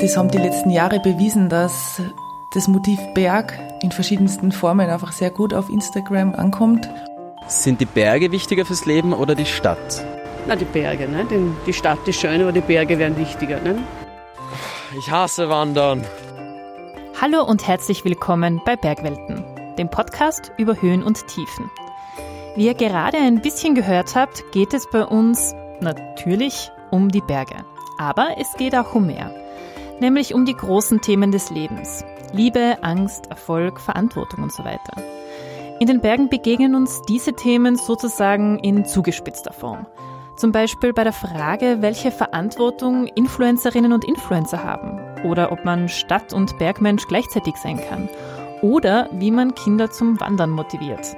Das haben die letzten Jahre bewiesen, dass das Motiv Berg in verschiedensten Formen einfach sehr gut auf Instagram ankommt. Sind die Berge wichtiger fürs Leben oder die Stadt? Na, die Berge, ne? die Stadt ist schön, aber die Berge wären wichtiger. Ne? Ich hasse Wandern. Hallo und herzlich willkommen bei Bergwelten, dem Podcast über Höhen und Tiefen. Wie ihr gerade ein bisschen gehört habt, geht es bei uns natürlich um die Berge. Aber es geht auch um mehr. Nämlich um die großen Themen des Lebens. Liebe, Angst, Erfolg, Verantwortung und so weiter. In den Bergen begegnen uns diese Themen sozusagen in zugespitzter Form. Zum Beispiel bei der Frage, welche Verantwortung Influencerinnen und Influencer haben. Oder ob man Stadt- und Bergmensch gleichzeitig sein kann. Oder wie man Kinder zum Wandern motiviert.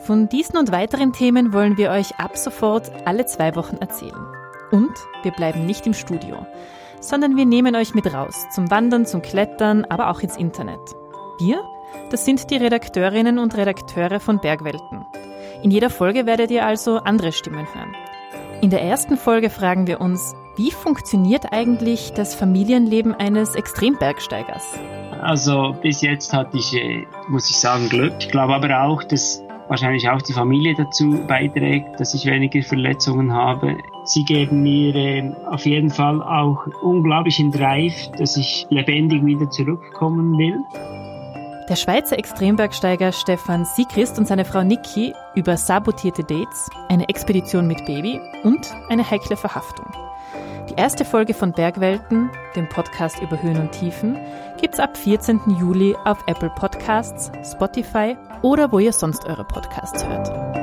Von diesen und weiteren Themen wollen wir euch ab sofort alle zwei Wochen erzählen. Und wir bleiben nicht im Studio, sondern wir nehmen euch mit raus zum Wandern, zum Klettern, aber auch ins Internet. Wir, das sind die Redakteurinnen und Redakteure von Bergwelten. In jeder Folge werdet ihr also andere Stimmen hören. In der ersten Folge fragen wir uns, wie funktioniert eigentlich das Familienleben eines Extrembergsteigers? Also bis jetzt hatte ich, äh, muss ich sagen, Glück. Ich glaube aber auch, dass wahrscheinlich auch die Familie dazu beiträgt, dass ich weniger Verletzungen habe. Sie geben mir äh, auf jeden Fall auch unglaublichen Drive, dass ich lebendig wieder zurückkommen will. Der Schweizer Extrembergsteiger Stefan Siegrist und seine Frau Niki über sabotierte Dates, eine Expedition mit Baby und eine heikle Verhaftung. Die erste Folge von Bergwelten, dem Podcast über Höhen und Tiefen, gibt's ab 14. Juli auf Apple Podcasts, Spotify oder wo ihr sonst eure Podcasts hört.